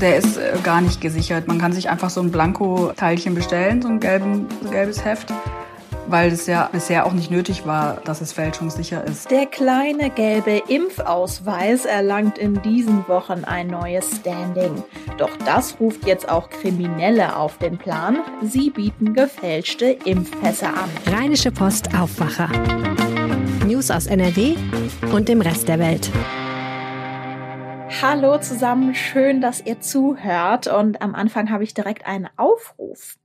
Der ist äh, gar nicht gesichert. Man kann sich einfach so ein Blanko-Teilchen bestellen, so ein gelben, gelbes Heft weil es ja bisher auch nicht nötig war, dass es fälschungssicher ist. Der kleine gelbe Impfausweis erlangt in diesen Wochen ein neues Standing. Doch das ruft jetzt auch Kriminelle auf den Plan. Sie bieten gefälschte Impfpässe an. Rheinische Post Aufwacher. News aus NRW und dem Rest der Welt. Hallo zusammen, schön, dass ihr zuhört. Und am Anfang habe ich direkt einen Aufruf.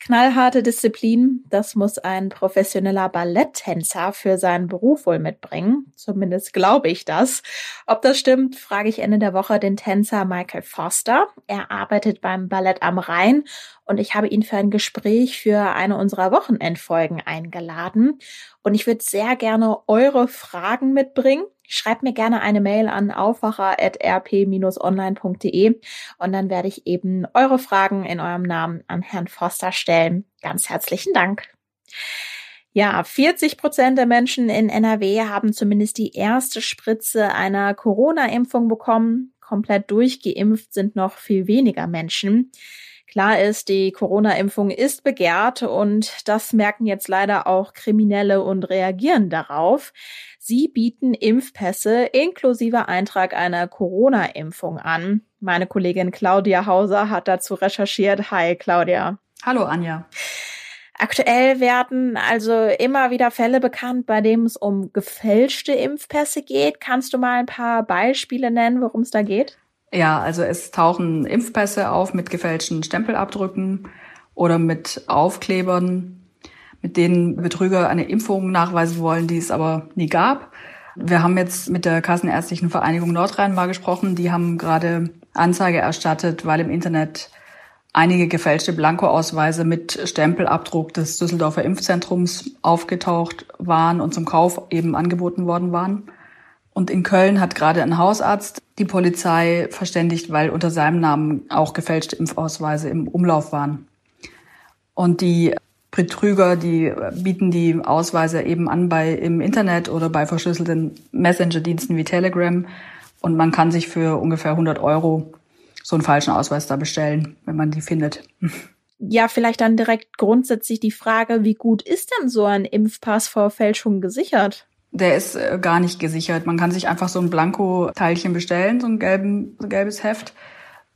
Knallharte Disziplin, das muss ein professioneller Balletttänzer für seinen Beruf wohl mitbringen. Zumindest glaube ich das. Ob das stimmt, frage ich Ende der Woche den Tänzer Michael Foster. Er arbeitet beim Ballett am Rhein und ich habe ihn für ein Gespräch für eine unserer Wochenendfolgen eingeladen. Und ich würde sehr gerne eure Fragen mitbringen. Schreibt mir gerne eine Mail an aufwacher.rp-online.de und dann werde ich eben eure Fragen in eurem Namen an Herrn Foster stellen. Ganz herzlichen Dank. Ja, 40 Prozent der Menschen in NRW haben zumindest die erste Spritze einer Corona-Impfung bekommen. Komplett durchgeimpft sind noch viel weniger Menschen. Klar ist, die Corona-Impfung ist begehrt und das merken jetzt leider auch Kriminelle und reagieren darauf. Sie bieten Impfpässe inklusive Eintrag einer Corona-Impfung an. Meine Kollegin Claudia Hauser hat dazu recherchiert. Hi, Claudia. Hallo, Anja. Aktuell werden also immer wieder Fälle bekannt, bei denen es um gefälschte Impfpässe geht. Kannst du mal ein paar Beispiele nennen, worum es da geht? Ja, also es tauchen Impfpässe auf mit gefälschten Stempelabdrücken oder mit Aufklebern, mit denen Betrüger eine Impfung nachweisen wollen, die es aber nie gab. Wir haben jetzt mit der Kassenärztlichen Vereinigung Nordrhein mal gesprochen. Die haben gerade Anzeige erstattet, weil im Internet einige gefälschte Blankoausweise mit Stempelabdruck des Düsseldorfer Impfzentrums aufgetaucht waren und zum Kauf eben angeboten worden waren. Und in Köln hat gerade ein Hausarzt die Polizei verständigt, weil unter seinem Namen auch gefälschte Impfausweise im Umlauf waren. Und die Betrüger, die bieten die Ausweise eben an bei im Internet oder bei verschlüsselten Messenger-Diensten wie Telegram. Und man kann sich für ungefähr 100 Euro so einen falschen Ausweis da bestellen, wenn man die findet. Ja, vielleicht dann direkt grundsätzlich die Frage, wie gut ist denn so ein Impfpass vor Fälschung gesichert? Der ist äh, gar nicht gesichert. Man kann sich einfach so ein Blanko-Teilchen bestellen, so ein, gelben, gelbes Heft,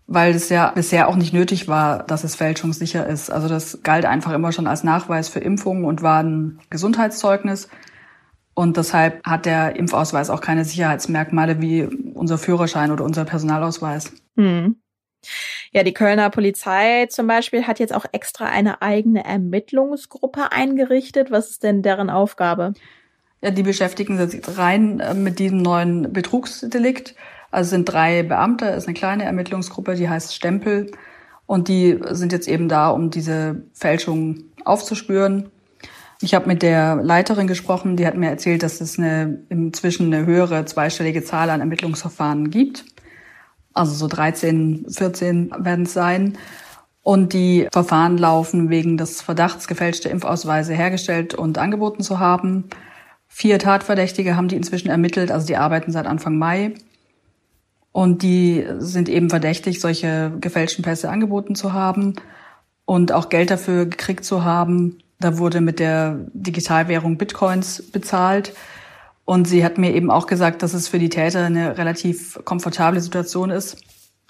weil es ja bisher auch nicht nötig war, dass es fälschungssicher ist. Also das galt einfach immer schon als Nachweis für Impfungen und war ein Gesundheitszeugnis. Und deshalb hat der Impfausweis auch keine Sicherheitsmerkmale wie unser Führerschein oder unser Personalausweis. Hm. Ja, die Kölner Polizei zum Beispiel hat jetzt auch extra eine eigene Ermittlungsgruppe eingerichtet. Was ist denn deren Aufgabe? Ja, die beschäftigen sich rein äh, mit diesem neuen Betrugsdelikt. Also sind drei Beamte, ist eine kleine Ermittlungsgruppe, die heißt Stempel. Und die sind jetzt eben da, um diese Fälschung aufzuspüren. Ich habe mit der Leiterin gesprochen, die hat mir erzählt, dass es eine, inzwischen eine höhere zweistellige Zahl an Ermittlungsverfahren gibt. Also so 13, 14 werden es sein. Und die Verfahren laufen wegen des Verdachts, gefälschte Impfausweise hergestellt und angeboten zu haben. Vier Tatverdächtige haben die inzwischen ermittelt, also die arbeiten seit Anfang Mai. Und die sind eben verdächtig, solche gefälschten Pässe angeboten zu haben und auch Geld dafür gekriegt zu haben. Da wurde mit der Digitalwährung Bitcoins bezahlt. Und sie hat mir eben auch gesagt, dass es für die Täter eine relativ komfortable Situation ist,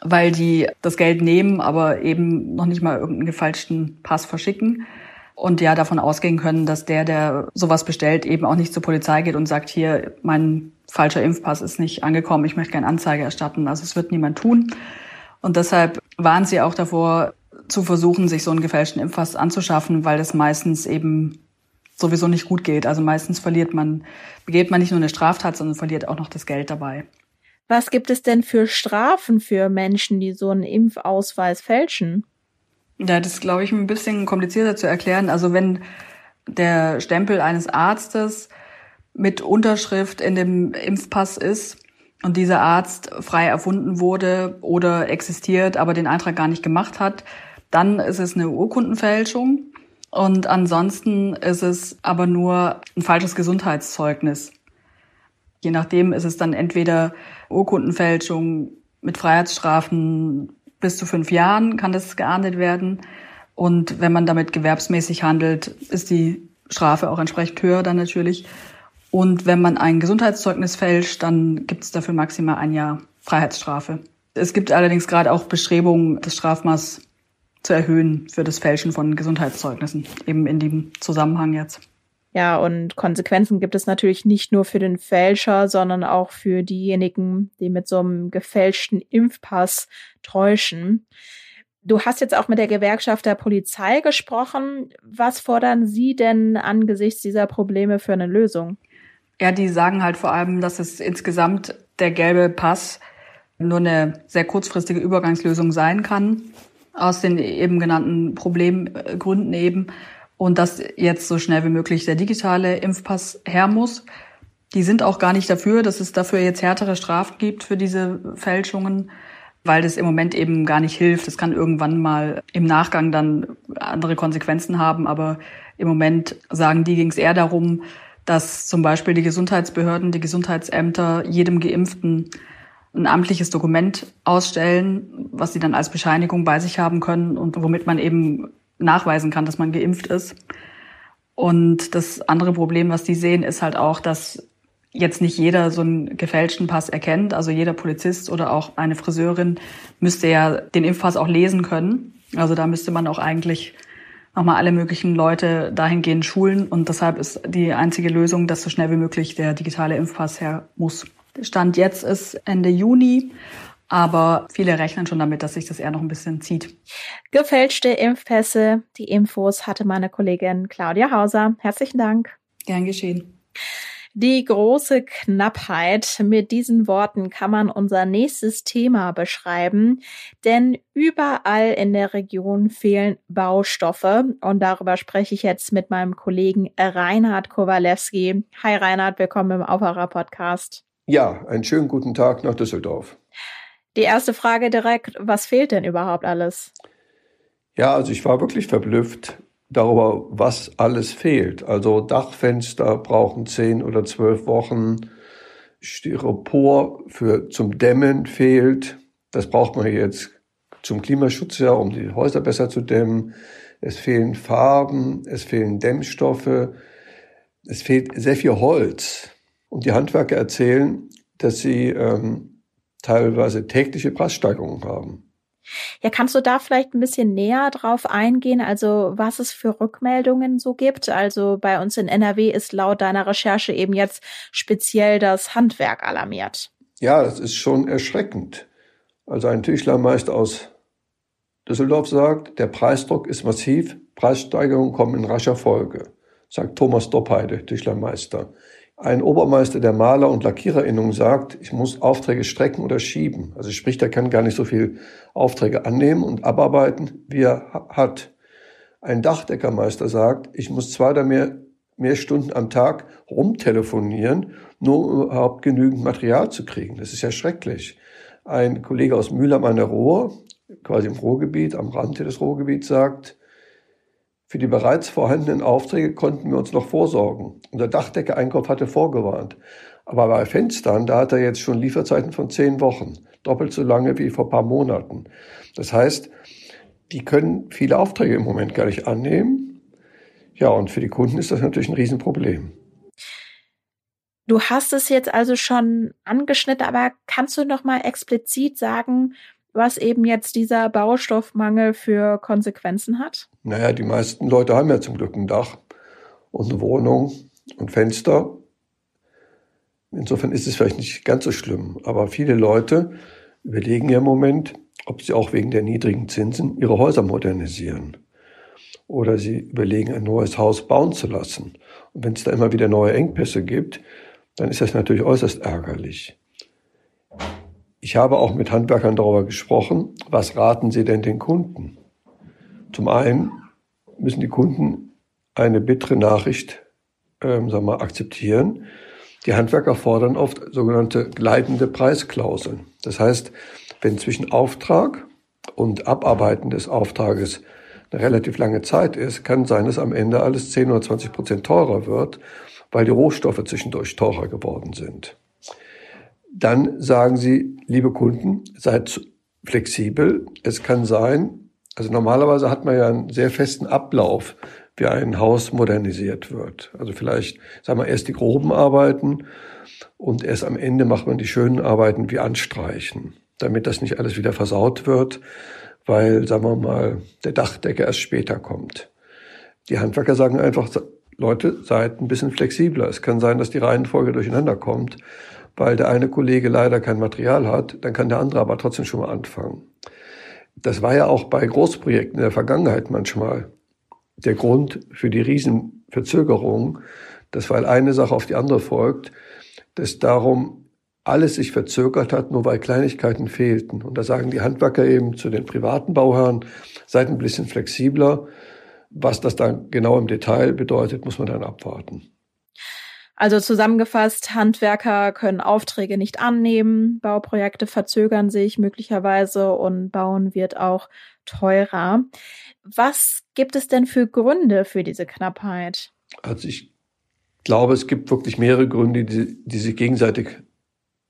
weil die das Geld nehmen, aber eben noch nicht mal irgendeinen gefälschten Pass verschicken und ja davon ausgehen können, dass der, der sowas bestellt, eben auch nicht zur Polizei geht und sagt, hier, mein falscher Impfpass ist nicht angekommen, ich möchte gerne Anzeige erstatten. Also es wird niemand tun. Und deshalb waren sie auch davor, zu versuchen, sich so einen gefälschten Impfpass anzuschaffen, weil es meistens eben sowieso nicht gut geht. Also meistens verliert man, begeht man nicht nur eine Straftat, sondern verliert auch noch das Geld dabei. Was gibt es denn für Strafen für Menschen, die so einen Impfausweis fälschen? Ja, das ist, glaube ich, ein bisschen komplizierter zu erklären. Also wenn der Stempel eines Arztes mit Unterschrift in dem Impfpass ist und dieser Arzt frei erfunden wurde oder existiert, aber den Eintrag gar nicht gemacht hat, dann ist es eine Urkundenfälschung. Und ansonsten ist es aber nur ein falsches Gesundheitszeugnis. Je nachdem ist es dann entweder Urkundenfälschung mit Freiheitsstrafen bis zu fünf Jahren kann das geahndet werden. Und wenn man damit gewerbsmäßig handelt, ist die Strafe auch entsprechend höher dann natürlich. Und wenn man ein Gesundheitszeugnis fälscht, dann gibt es dafür maximal ein Jahr Freiheitsstrafe. Es gibt allerdings gerade auch Bestrebungen, das Strafmaß zu erhöhen für das Fälschen von Gesundheitszeugnissen, eben in dem Zusammenhang jetzt. Ja, und Konsequenzen gibt es natürlich nicht nur für den Fälscher, sondern auch für diejenigen, die mit so einem gefälschten Impfpass täuschen. Du hast jetzt auch mit der Gewerkschaft der Polizei gesprochen. Was fordern Sie denn angesichts dieser Probleme für eine Lösung? Ja, die sagen halt vor allem, dass es insgesamt der gelbe Pass nur eine sehr kurzfristige Übergangslösung sein kann, aus den eben genannten Problemgründen eben und dass jetzt so schnell wie möglich der digitale Impfpass her muss. Die sind auch gar nicht dafür, dass es dafür jetzt härtere Strafen gibt für diese Fälschungen, weil das im Moment eben gar nicht hilft. Es kann irgendwann mal im Nachgang dann andere Konsequenzen haben, aber im Moment sagen die, ging es eher darum, dass zum Beispiel die Gesundheitsbehörden, die Gesundheitsämter jedem Geimpften ein amtliches Dokument ausstellen, was sie dann als Bescheinigung bei sich haben können und womit man eben nachweisen kann, dass man geimpft ist. Und das andere Problem, was die sehen, ist halt auch, dass jetzt nicht jeder so einen gefälschten Pass erkennt. Also jeder Polizist oder auch eine Friseurin müsste ja den Impfpass auch lesen können. Also da müsste man auch eigentlich nochmal alle möglichen Leute dahingehend schulen. Und deshalb ist die einzige Lösung, dass so schnell wie möglich der digitale Impfpass her muss. Stand jetzt ist Ende Juni. Aber viele rechnen schon damit, dass sich das eher noch ein bisschen zieht. Gefälschte Impfpässe. Die Infos hatte meine Kollegin Claudia Hauser. Herzlichen Dank. Gern geschehen. Die große Knappheit. Mit diesen Worten kann man unser nächstes Thema beschreiben, denn überall in der Region fehlen Baustoffe und darüber spreche ich jetzt mit meinem Kollegen Reinhard Kowalewski. Hi Reinhard, willkommen im Aufwacher Podcast. Ja, einen schönen guten Tag nach Düsseldorf. Die erste Frage direkt, was fehlt denn überhaupt alles? Ja, also ich war wirklich verblüfft darüber, was alles fehlt. Also Dachfenster brauchen zehn oder zwölf Wochen. Styropor für zum Dämmen fehlt. Das braucht man jetzt zum Klimaschutz ja, um die Häuser besser zu dämmen. Es fehlen Farben, es fehlen Dämmstoffe, es fehlt sehr viel Holz. Und die Handwerker erzählen, dass sie ähm, teilweise tägliche Preissteigerungen haben. Ja, kannst du da vielleicht ein bisschen näher drauf eingehen, also was es für Rückmeldungen so gibt? Also bei uns in NRW ist laut deiner Recherche eben jetzt speziell das Handwerk alarmiert. Ja, das ist schon erschreckend. Also ein Tischlermeister aus Düsseldorf sagt, der Preisdruck ist massiv, Preissteigerungen kommen in rascher Folge, sagt Thomas Doppheide, Tischlermeister. Ein Obermeister der Maler- und Lackiererinnung sagt, ich muss Aufträge strecken oder schieben. Also sprich, er kann gar nicht so viel Aufträge annehmen und abarbeiten, wie er hat. Ein Dachdeckermeister sagt, ich muss zwei oder mehr, mehr Stunden am Tag rumtelefonieren, nur um überhaupt genügend Material zu kriegen. Das ist ja schrecklich. Ein Kollege aus Mühlheim an der Ruhr, quasi im Ruhrgebiet, am Rand des Ruhrgebiets, sagt, für die bereits vorhandenen Aufträge konnten wir uns noch vorsorgen. Unser Dachdecke-Einkauf hatte vorgewarnt. Aber bei Fenstern, da hat er jetzt schon Lieferzeiten von zehn Wochen. Doppelt so lange wie vor ein paar Monaten. Das heißt, die können viele Aufträge im Moment gar nicht annehmen. Ja, und für die Kunden ist das natürlich ein Riesenproblem. Du hast es jetzt also schon angeschnitten, aber kannst du noch mal explizit sagen, was eben jetzt dieser Baustoffmangel für Konsequenzen hat? Naja, die meisten Leute haben ja zum Glück ein Dach und eine Wohnung und Fenster. Insofern ist es vielleicht nicht ganz so schlimm. Aber viele Leute überlegen ja im Moment, ob sie auch wegen der niedrigen Zinsen ihre Häuser modernisieren. Oder sie überlegen, ein neues Haus bauen zu lassen. Und wenn es da immer wieder neue Engpässe gibt, dann ist das natürlich äußerst ärgerlich. Ich habe auch mit Handwerkern darüber gesprochen, was raten sie denn den Kunden? Zum einen müssen die Kunden eine bittere Nachricht ähm, sagen wir, akzeptieren. Die Handwerker fordern oft sogenannte gleitende Preisklauseln. Das heißt, wenn zwischen Auftrag und Abarbeiten des Auftrages eine relativ lange Zeit ist, kann sein, dass am Ende alles 10 oder 20 Prozent teurer wird, weil die Rohstoffe zwischendurch teurer geworden sind dann sagen sie, liebe Kunden, seid flexibel. Es kann sein, also normalerweise hat man ja einen sehr festen Ablauf, wie ein Haus modernisiert wird. Also vielleicht, sagen wir, erst die groben Arbeiten und erst am Ende macht man die schönen Arbeiten wie Anstreichen, damit das nicht alles wieder versaut wird, weil, sagen wir mal, der Dachdecker erst später kommt. Die Handwerker sagen einfach, Leute, seid ein bisschen flexibler. Es kann sein, dass die Reihenfolge durcheinander kommt, weil der eine Kollege leider kein Material hat, dann kann der andere aber trotzdem schon mal anfangen. Das war ja auch bei Großprojekten in der Vergangenheit manchmal der Grund für die Riesenverzögerung, dass weil eine Sache auf die andere folgt, dass darum alles sich verzögert hat, nur weil Kleinigkeiten fehlten. Und da sagen die Handwerker eben zu den privaten Bauherren, seid ein bisschen flexibler. Was das dann genau im Detail bedeutet, muss man dann abwarten. Also zusammengefasst, Handwerker können Aufträge nicht annehmen, Bauprojekte verzögern sich möglicherweise und Bauen wird auch teurer. Was gibt es denn für Gründe für diese Knappheit? Also ich glaube, es gibt wirklich mehrere Gründe, die, die sich gegenseitig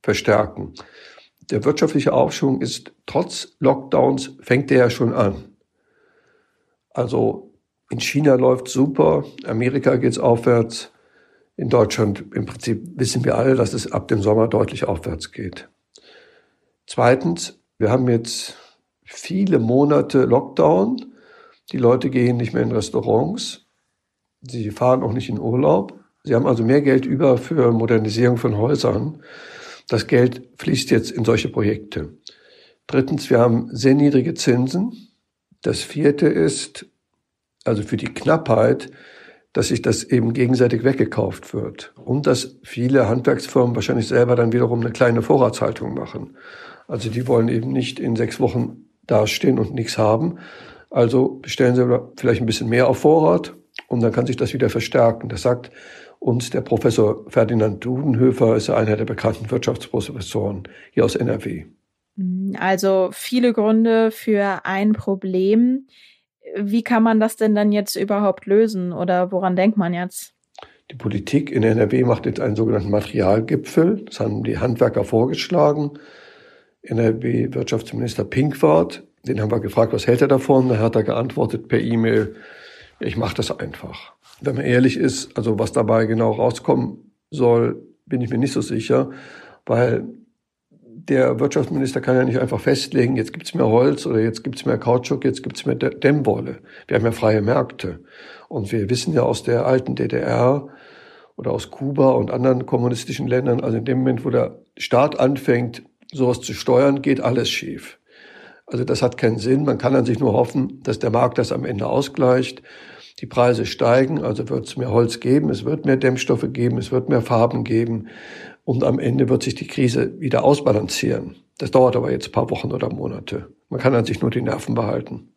verstärken. Der wirtschaftliche Aufschwung ist trotz Lockdowns fängt der ja schon an. Also in China läuft super, Amerika geht's aufwärts, in Deutschland im Prinzip wissen wir alle, dass es ab dem Sommer deutlich aufwärts geht. Zweitens, wir haben jetzt viele Monate Lockdown. Die Leute gehen nicht mehr in Restaurants. Sie fahren auch nicht in Urlaub. Sie haben also mehr Geld über für Modernisierung von Häusern. Das Geld fließt jetzt in solche Projekte. Drittens, wir haben sehr niedrige Zinsen. Das vierte ist, also für die Knappheit, dass sich das eben gegenseitig weggekauft wird und dass viele Handwerksfirmen wahrscheinlich selber dann wiederum eine kleine Vorratshaltung machen. Also die wollen eben nicht in sechs Wochen dastehen und nichts haben. Also bestellen sie vielleicht ein bisschen mehr auf Vorrat und dann kann sich das wieder verstärken. Das sagt uns der Professor Ferdinand Dudenhöfer, ist einer der bekannten Wirtschaftsprofessoren hier aus NRW. Also viele Gründe für ein Problem wie kann man das denn dann jetzt überhaupt lösen oder woran denkt man jetzt? Die Politik in NRW macht jetzt einen sogenannten Materialgipfel. Das haben die Handwerker vorgeschlagen. NRW-Wirtschaftsminister Pinkwart, den haben wir gefragt, was hält er davon? Da hat er geantwortet per E-Mail, ich mache das einfach. Wenn man ehrlich ist, also was dabei genau rauskommen soll, bin ich mir nicht so sicher, weil der Wirtschaftsminister kann ja nicht einfach festlegen, jetzt gibt's mehr Holz oder jetzt gibt's mehr Kautschuk, jetzt gibt's mehr Dämmwolle. Wir haben ja freie Märkte. Und wir wissen ja aus der alten DDR oder aus Kuba und anderen kommunistischen Ländern, also in dem Moment, wo der Staat anfängt, sowas zu steuern, geht alles schief. Also das hat keinen Sinn. Man kann an sich nur hoffen, dass der Markt das am Ende ausgleicht. Die Preise steigen, also wird es mehr Holz geben, es wird mehr Dämmstoffe geben, es wird mehr Farben geben. Und am Ende wird sich die Krise wieder ausbalancieren. Das dauert aber jetzt ein paar Wochen oder Monate. Man kann an sich nur die Nerven behalten.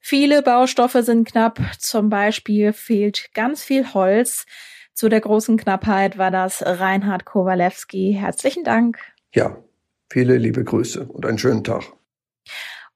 Viele Baustoffe sind knapp. Zum Beispiel fehlt ganz viel Holz. Zu der großen Knappheit war das Reinhard Kowalewski. Herzlichen Dank. Ja, viele liebe Grüße und einen schönen Tag.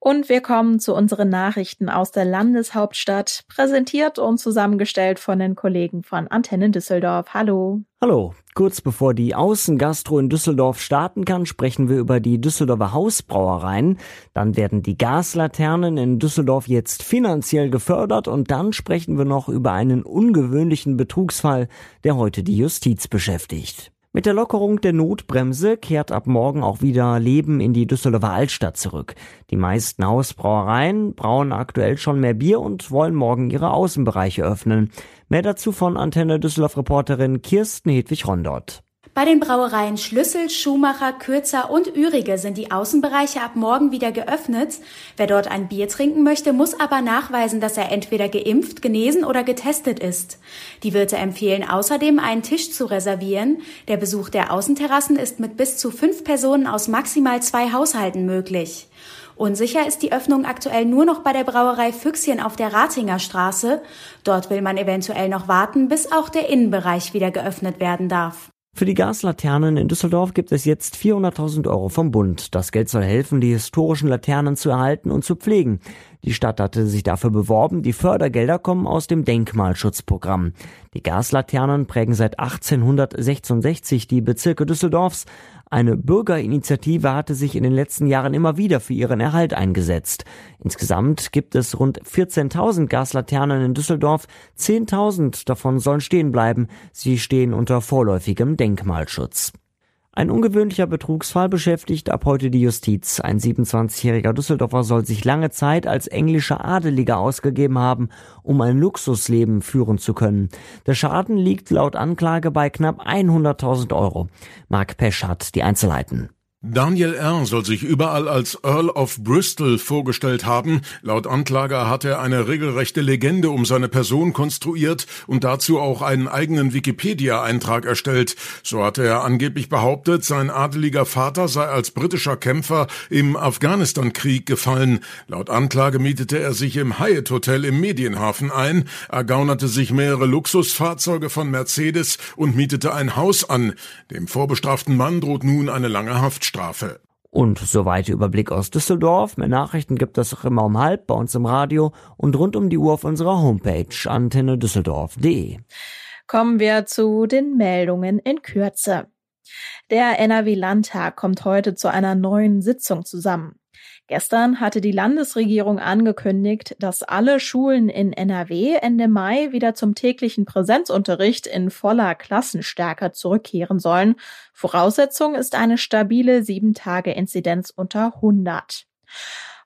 Und wir kommen zu unseren Nachrichten aus der Landeshauptstadt, präsentiert und zusammengestellt von den Kollegen von Antenne Düsseldorf. Hallo. Hallo. Kurz bevor die Außengastro in Düsseldorf starten kann, sprechen wir über die Düsseldorfer Hausbrauereien. Dann werden die Gaslaternen in Düsseldorf jetzt finanziell gefördert und dann sprechen wir noch über einen ungewöhnlichen Betrugsfall, der heute die Justiz beschäftigt. Mit der Lockerung der Notbremse kehrt ab morgen auch wieder Leben in die Düsseldorfer Altstadt zurück. Die meisten Hausbrauereien brauen aktuell schon mehr Bier und wollen morgen ihre Außenbereiche öffnen. Mehr dazu von Antenne Düsseldorf Reporterin Kirsten Hedwig Rondort. Bei den Brauereien Schlüssel, Schumacher, Kürzer und Ürige sind die Außenbereiche ab morgen wieder geöffnet. Wer dort ein Bier trinken möchte, muss aber nachweisen, dass er entweder geimpft, genesen oder getestet ist. Die Wirte empfehlen außerdem, einen Tisch zu reservieren. Der Besuch der Außenterrassen ist mit bis zu fünf Personen aus maximal zwei Haushalten möglich. Unsicher ist die Öffnung aktuell nur noch bei der Brauerei Füchschen auf der Ratinger Straße. Dort will man eventuell noch warten, bis auch der Innenbereich wieder geöffnet werden darf. Für die Gaslaternen in Düsseldorf gibt es jetzt 400.000 Euro vom Bund. Das Geld soll helfen, die historischen Laternen zu erhalten und zu pflegen. Die Stadt hatte sich dafür beworben. Die Fördergelder kommen aus dem Denkmalschutzprogramm. Die Gaslaternen prägen seit 1866 die Bezirke Düsseldorfs. Eine Bürgerinitiative hatte sich in den letzten Jahren immer wieder für ihren Erhalt eingesetzt. Insgesamt gibt es rund 14.000 Gaslaternen in Düsseldorf. 10.000 davon sollen stehen bleiben. Sie stehen unter vorläufigem Denkmalschutz. Ein ungewöhnlicher Betrugsfall beschäftigt ab heute die Justiz. Ein 27-jähriger Düsseldorfer soll sich lange Zeit als englischer Adeliger ausgegeben haben, um ein Luxusleben führen zu können. Der Schaden liegt laut Anklage bei knapp 100.000 Euro. Mark Pesch hat die Einzelheiten. Daniel R. soll sich überall als Earl of Bristol vorgestellt haben. Laut Anklage hat er eine regelrechte Legende um seine Person konstruiert und dazu auch einen eigenen Wikipedia-Eintrag erstellt. So hatte er angeblich behauptet, sein adeliger Vater sei als britischer Kämpfer im Afghanistan-Krieg gefallen. Laut Anklage mietete er sich im Hyatt Hotel im Medienhafen ein, ergaunerte sich mehrere Luxusfahrzeuge von Mercedes und mietete ein Haus an. Dem vorbestraften Mann droht nun eine lange Haft Haftstrafe. Und soweit der Überblick aus Düsseldorf. Mehr Nachrichten gibt es auch immer um halb bei uns im Radio und rund um die Uhr auf unserer Homepage antennedüsseldorf.de. Kommen wir zu den Meldungen in Kürze. Der NRW-Landtag kommt heute zu einer neuen Sitzung zusammen. Gestern hatte die Landesregierung angekündigt, dass alle Schulen in NRW Ende Mai wieder zum täglichen Präsenzunterricht in voller Klassenstärke zurückkehren sollen. Voraussetzung ist eine stabile 7-Tage-Inzidenz unter 100.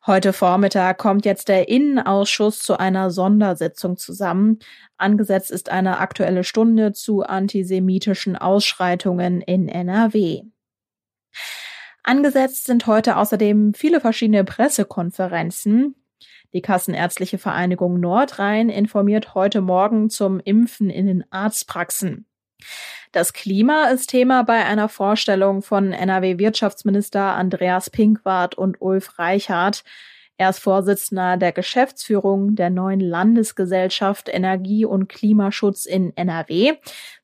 Heute Vormittag kommt jetzt der Innenausschuss zu einer Sondersitzung zusammen. Angesetzt ist eine aktuelle Stunde zu antisemitischen Ausschreitungen in NRW. Angesetzt sind heute außerdem viele verschiedene Pressekonferenzen. Die Kassenärztliche Vereinigung Nordrhein informiert heute Morgen zum Impfen in den Arztpraxen. Das Klima ist Thema bei einer Vorstellung von NRW-Wirtschaftsminister Andreas Pinkwart und Ulf Reichhardt. Er ist Vorsitzender der Geschäftsführung der neuen Landesgesellschaft Energie- und Klimaschutz in NRW.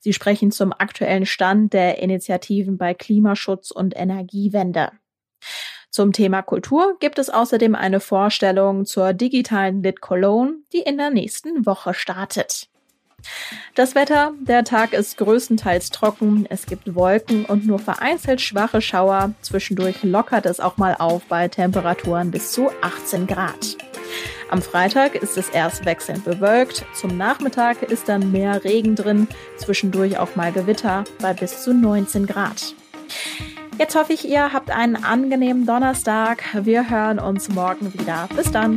Sie sprechen zum aktuellen Stand der Initiativen bei Klimaschutz und Energiewende. Zum Thema Kultur gibt es außerdem eine Vorstellung zur digitalen Lit Cologne, die in der nächsten Woche startet. Das Wetter, der Tag ist größtenteils trocken, es gibt Wolken und nur vereinzelt schwache Schauer. Zwischendurch lockert es auch mal auf bei Temperaturen bis zu 18 Grad. Am Freitag ist es erst wechselnd bewölkt, zum Nachmittag ist dann mehr Regen drin, zwischendurch auch mal Gewitter bei bis zu 19 Grad. Jetzt hoffe ich, ihr habt einen angenehmen Donnerstag. Wir hören uns morgen wieder. Bis dann.